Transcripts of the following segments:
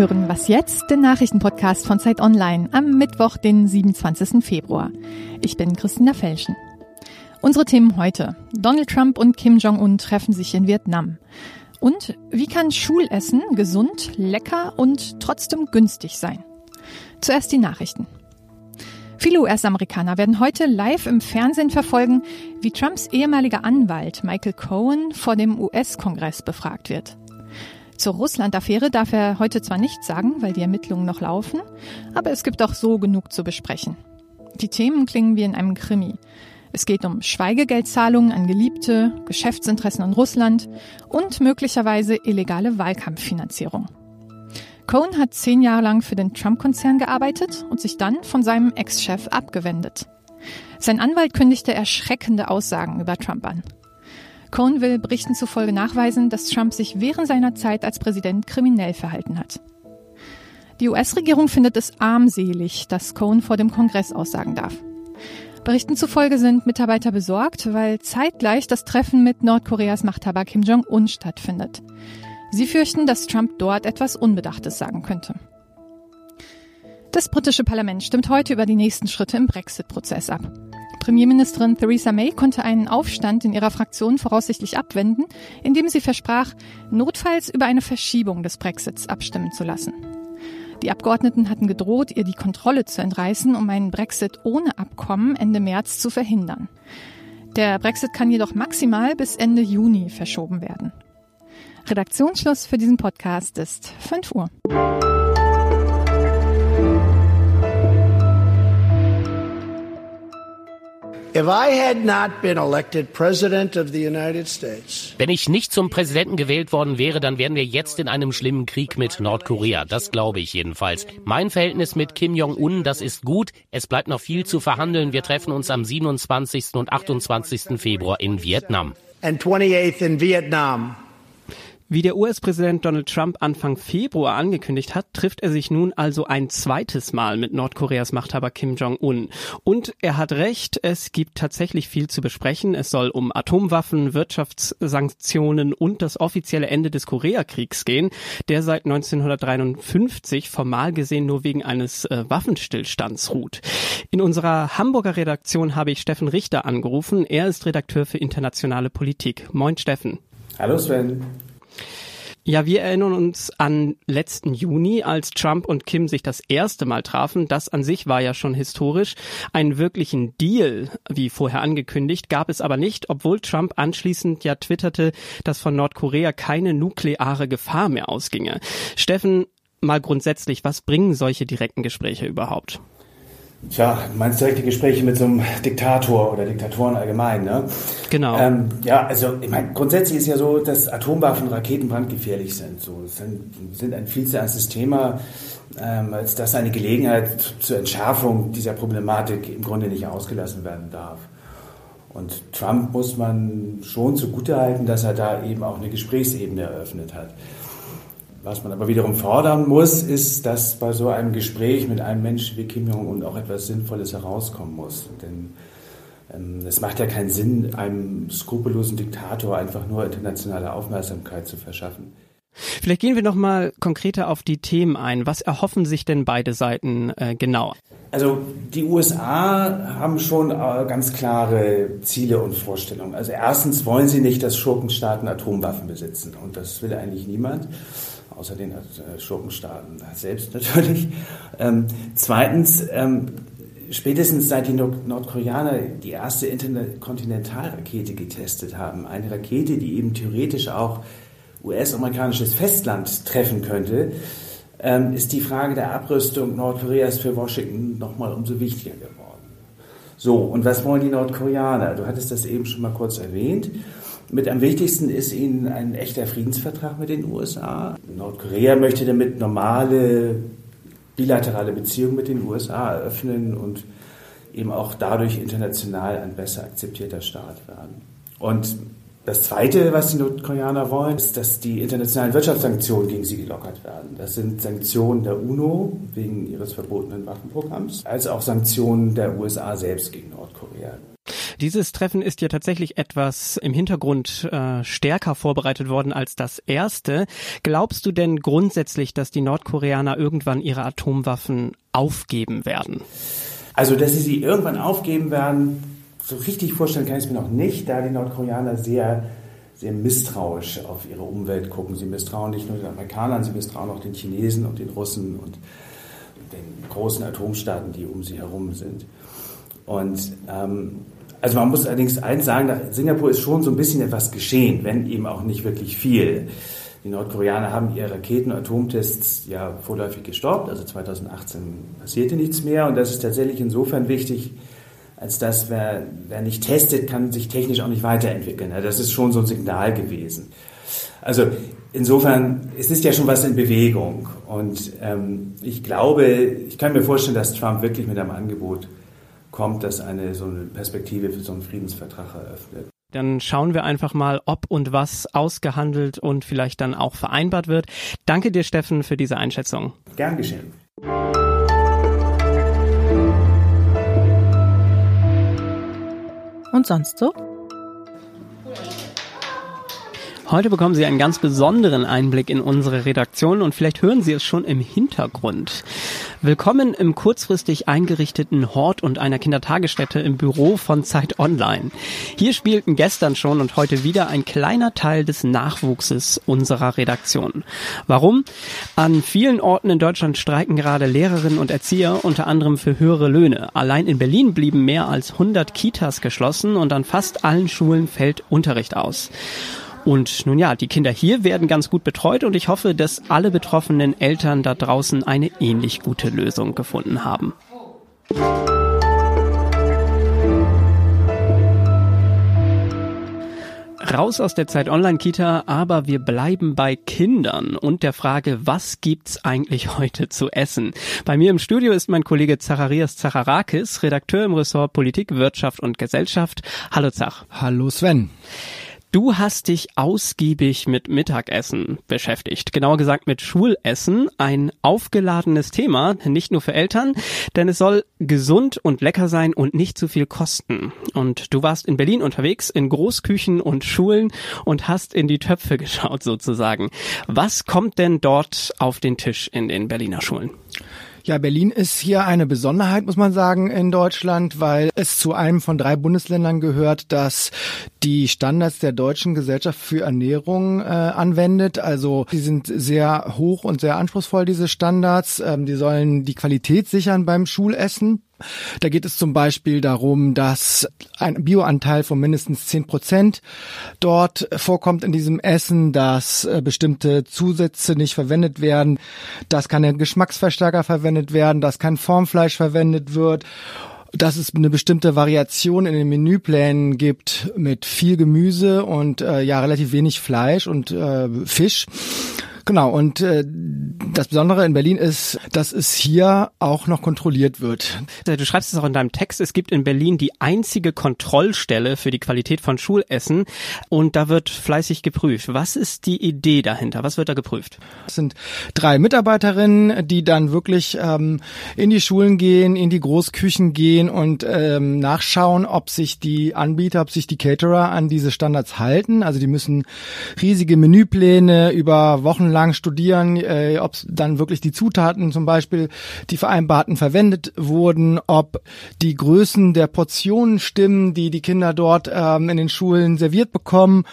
hören Was jetzt, den Nachrichtenpodcast von Zeit Online am Mittwoch, den 27. Februar. Ich bin Christina Felschen. Unsere Themen heute. Donald Trump und Kim Jong-un treffen sich in Vietnam. Und wie kann Schulessen gesund, lecker und trotzdem günstig sein? Zuerst die Nachrichten. Viele US-Amerikaner werden heute live im Fernsehen verfolgen, wie Trumps ehemaliger Anwalt Michael Cohen vor dem US-Kongress befragt wird. Zur Russland-Affäre darf er heute zwar nichts sagen, weil die Ermittlungen noch laufen, aber es gibt auch so genug zu besprechen. Die Themen klingen wie in einem Krimi. Es geht um Schweigegeldzahlungen an Geliebte, Geschäftsinteressen in Russland und möglicherweise illegale Wahlkampffinanzierung. Cohen hat zehn Jahre lang für den Trump-Konzern gearbeitet und sich dann von seinem Ex-Chef abgewendet. Sein Anwalt kündigte erschreckende Aussagen über Trump an. Cohen will Berichten zufolge nachweisen, dass Trump sich während seiner Zeit als Präsident kriminell verhalten hat. Die US-Regierung findet es armselig, dass Cohen vor dem Kongress aussagen darf. Berichten zufolge sind Mitarbeiter besorgt, weil zeitgleich das Treffen mit Nordkoreas Machthaber Kim Jong-un stattfindet. Sie fürchten, dass Trump dort etwas Unbedachtes sagen könnte. Das britische Parlament stimmt heute über die nächsten Schritte im Brexit-Prozess ab. Premierministerin Theresa May konnte einen Aufstand in ihrer Fraktion voraussichtlich abwenden, indem sie versprach, notfalls über eine Verschiebung des Brexits abstimmen zu lassen. Die Abgeordneten hatten gedroht, ihr die Kontrolle zu entreißen, um einen Brexit ohne Abkommen Ende März zu verhindern. Der Brexit kann jedoch maximal bis Ende Juni verschoben werden. Redaktionsschluss für diesen Podcast ist 5 Uhr. Wenn ich nicht zum Präsidenten gewählt worden wäre, dann wären wir jetzt in einem schlimmen Krieg mit Nordkorea. Das glaube ich jedenfalls. Mein Verhältnis mit Kim Jong-un, das ist gut. Es bleibt noch viel zu verhandeln. Wir treffen uns am 27. und 28. Februar in Vietnam. And 28th in Vietnam. Wie der US-Präsident Donald Trump Anfang Februar angekündigt hat, trifft er sich nun also ein zweites Mal mit Nordkoreas Machthaber Kim Jong-un. Und er hat recht, es gibt tatsächlich viel zu besprechen. Es soll um Atomwaffen, Wirtschaftssanktionen und das offizielle Ende des Koreakriegs gehen, der seit 1953 formal gesehen nur wegen eines äh, Waffenstillstands ruht. In unserer Hamburger Redaktion habe ich Steffen Richter angerufen. Er ist Redakteur für internationale Politik. Moin Steffen. Hallo Sven. Ja, wir erinnern uns an letzten Juni, als Trump und Kim sich das erste Mal trafen. Das an sich war ja schon historisch. Einen wirklichen Deal, wie vorher angekündigt, gab es aber nicht, obwohl Trump anschließend ja twitterte, dass von Nordkorea keine nukleare Gefahr mehr ausginge. Steffen, mal grundsätzlich, was bringen solche direkten Gespräche überhaupt? Tja, meinst du direkte Gespräche mit so einem Diktator oder Diktatoren allgemein, ne? Genau. Ähm, ja, also ich meine, grundsätzlich ist ja so, dass Atomwaffen und Raketen brandgefährlich sind. So, sind, sind ein viel zu ernstes Thema, ähm, als dass eine Gelegenheit zur Entschärfung dieser Problematik im Grunde nicht ausgelassen werden darf. Und Trump muss man schon zugutehalten, dass er da eben auch eine Gesprächsebene eröffnet hat. Was man aber wiederum fordern muss, ist, dass bei so einem Gespräch mit einem Menschen wie Kim Jong-un auch etwas Sinnvolles herauskommen muss. Denn ähm, es macht ja keinen Sinn, einem skrupellosen Diktator einfach nur internationale Aufmerksamkeit zu verschaffen. Vielleicht gehen wir noch mal konkreter auf die Themen ein. Was erhoffen sich denn beide Seiten äh, genau? Also die USA haben schon äh, ganz klare Ziele und Vorstellungen. Also erstens wollen sie nicht, dass Schurkenstaaten Atomwaffen besitzen und das will eigentlich niemand außer den äh, Schurkenstaaten selbst natürlich. Ähm, zweitens, ähm, spätestens seit die Nordkoreaner die erste Interkontinentalrakete getestet haben, eine Rakete, die eben theoretisch auch US-amerikanisches Festland treffen könnte, ähm, ist die Frage der Abrüstung Nordkoreas für Washington nochmal umso wichtiger geworden. So, und was wollen die Nordkoreaner? Du hattest das eben schon mal kurz erwähnt. Mit am wichtigsten ist ihnen ein echter Friedensvertrag mit den USA. Nordkorea möchte damit normale bilaterale Beziehungen mit den USA eröffnen und eben auch dadurch international ein besser akzeptierter Staat werden. Und das Zweite, was die Nordkoreaner wollen, ist, dass die internationalen Wirtschaftssanktionen gegen sie gelockert werden. Das sind Sanktionen der UNO wegen ihres verbotenen Waffenprogramms, als auch Sanktionen der USA selbst gegen Nordkorea. Dieses Treffen ist ja tatsächlich etwas im Hintergrund äh, stärker vorbereitet worden als das erste. Glaubst du denn grundsätzlich, dass die Nordkoreaner irgendwann ihre Atomwaffen aufgeben werden? Also, dass sie sie irgendwann aufgeben werden, so richtig vorstellen kann ich es mir noch nicht, da die Nordkoreaner sehr, sehr misstrauisch auf ihre Umwelt gucken. Sie misstrauen nicht nur den Amerikanern, sie misstrauen auch den Chinesen und den Russen und den großen Atomstaaten, die um sie herum sind. Und ähm, also man muss allerdings eins sagen, Singapur ist schon so ein bisschen etwas geschehen, wenn eben auch nicht wirklich viel. Die Nordkoreaner haben ihre Raketen- und Atomtests ja vorläufig gestoppt, also 2018 passierte nichts mehr und das ist tatsächlich insofern wichtig, als dass wer, wer nicht testet, kann sich technisch auch nicht weiterentwickeln. Das ist schon so ein Signal gewesen. Also insofern, es ist ja schon was in Bewegung und ähm, ich glaube, ich kann mir vorstellen, dass Trump wirklich mit einem Angebot kommt, das eine so eine Perspektive für so einen Friedensvertrag eröffnet. Dann schauen wir einfach mal, ob und was ausgehandelt und vielleicht dann auch vereinbart wird. Danke dir, Steffen, für diese Einschätzung. Gern geschehen. Und sonst so? Heute bekommen Sie einen ganz besonderen Einblick in unsere Redaktion und vielleicht hören Sie es schon im Hintergrund. Willkommen im kurzfristig eingerichteten Hort und einer Kindertagesstätte im Büro von Zeit Online. Hier spielten gestern schon und heute wieder ein kleiner Teil des Nachwuchses unserer Redaktion. Warum? An vielen Orten in Deutschland streiken gerade Lehrerinnen und Erzieher unter anderem für höhere Löhne. Allein in Berlin blieben mehr als 100 Kitas geschlossen und an fast allen Schulen fällt Unterricht aus. Und nun ja, die Kinder hier werden ganz gut betreut und ich hoffe, dass alle betroffenen Eltern da draußen eine ähnlich gute Lösung gefunden haben. Raus aus der Zeit Online-Kita, aber wir bleiben bei Kindern und der Frage, was gibt's eigentlich heute zu essen? Bei mir im Studio ist mein Kollege Zacharias Zacharakis, Redakteur im Ressort Politik, Wirtschaft und Gesellschaft. Hallo Zach. Hallo Sven. Du hast dich ausgiebig mit Mittagessen beschäftigt, genauer gesagt mit Schulessen, ein aufgeladenes Thema, nicht nur für Eltern, denn es soll gesund und lecker sein und nicht zu viel kosten. Und du warst in Berlin unterwegs, in Großküchen und Schulen und hast in die Töpfe geschaut sozusagen. Was kommt denn dort auf den Tisch in den Berliner Schulen? Ja, Berlin ist hier eine Besonderheit, muss man sagen, in Deutschland, weil es zu einem von drei Bundesländern gehört, das die Standards der deutschen Gesellschaft für Ernährung äh, anwendet. Also die sind sehr hoch und sehr anspruchsvoll, diese Standards. Ähm, die sollen die Qualität sichern beim Schulessen. Da geht es zum Beispiel darum, dass ein Bioanteil von mindestens zehn Prozent dort vorkommt in diesem Essen, dass äh, bestimmte Zusätze nicht verwendet werden, dass keine Geschmacksverstärker verwendet werden, dass kein Formfleisch verwendet wird dass es eine bestimmte Variation in den Menüplänen gibt mit viel Gemüse und äh, ja relativ wenig Fleisch und äh, Fisch. Genau, und äh, das Besondere in Berlin ist, dass es hier auch noch kontrolliert wird. Du schreibst es auch in deinem Text, es gibt in Berlin die einzige Kontrollstelle für die Qualität von Schulessen und da wird fleißig geprüft. Was ist die Idee dahinter? Was wird da geprüft? Es sind drei Mitarbeiterinnen, die dann wirklich ähm, in die Schulen gehen, in die Großküchen gehen und ähm, nachschauen, ob sich die Anbieter, ob sich die Caterer an diese Standards halten. Also die müssen riesige Menüpläne über Wochen lang studieren, äh, ob dann wirklich die Zutaten zum Beispiel, die vereinbarten, verwendet wurden, ob die Größen der Portionen stimmen, die die Kinder dort ähm, in den Schulen serviert bekommen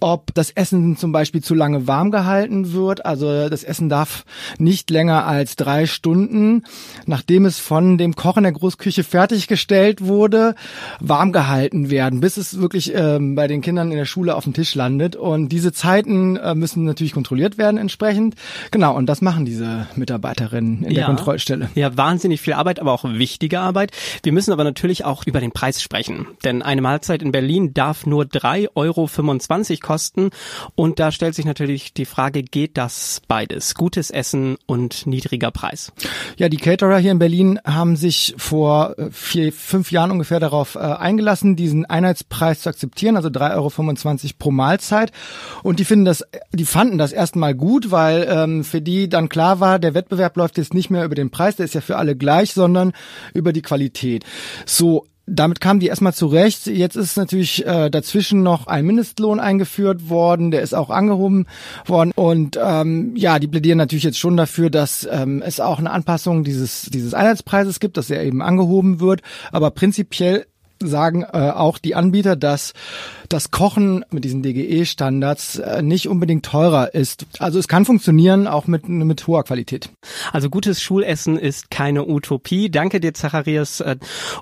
ob das Essen zum Beispiel zu lange warm gehalten wird. Also das Essen darf nicht länger als drei Stunden, nachdem es von dem Koch in der Großküche fertiggestellt wurde, warm gehalten werden, bis es wirklich ähm, bei den Kindern in der Schule auf dem Tisch landet. Und diese Zeiten äh, müssen natürlich kontrolliert werden entsprechend. Genau, und das machen diese Mitarbeiterinnen in ja, der Kontrollstelle. Ja, wahnsinnig viel Arbeit, aber auch wichtige Arbeit. Wir müssen aber natürlich auch über den Preis sprechen. Denn eine Mahlzeit in Berlin darf nur 3,25 Euro kosten. Und da stellt sich natürlich die Frage, geht das beides? Gutes Essen und niedriger Preis? Ja, die Caterer hier in Berlin haben sich vor äh, vier, fünf Jahren ungefähr darauf äh, eingelassen, diesen Einheitspreis zu akzeptieren, also 3,25 Euro pro Mahlzeit. Und die finden das, die fanden das erstmal gut, weil ähm, für die dann klar war, der Wettbewerb läuft jetzt nicht mehr über den Preis, der ist ja für alle gleich, sondern über die Qualität. So damit kamen die erstmal zurecht. Jetzt ist natürlich äh, dazwischen noch ein Mindestlohn eingeführt worden, der ist auch angehoben worden. Und ähm, ja, die plädieren natürlich jetzt schon dafür, dass ähm, es auch eine Anpassung dieses, dieses Einheitspreises gibt, dass er eben angehoben wird. Aber prinzipiell sagen äh, auch die Anbieter, dass das Kochen mit diesen DGE-Standards äh, nicht unbedingt teurer ist. Also es kann funktionieren, auch mit, mit hoher Qualität. Also gutes Schulessen ist keine Utopie. Danke dir, Zacharias. Äh,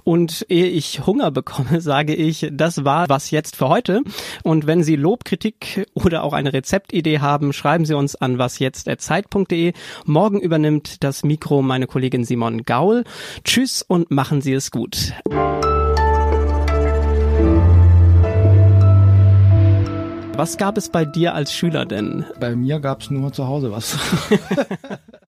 und ehe ich Hunger bekomme, sage ich, das war was jetzt für heute. Und wenn Sie Lob, Kritik oder auch eine Rezeptidee haben, schreiben Sie uns an wasjetzt.zeit.de. Morgen übernimmt das Mikro meine Kollegin Simon Gaul. Tschüss und machen Sie es gut. Was gab es bei dir als Schüler denn? Bei mir gab es nur zu Hause was.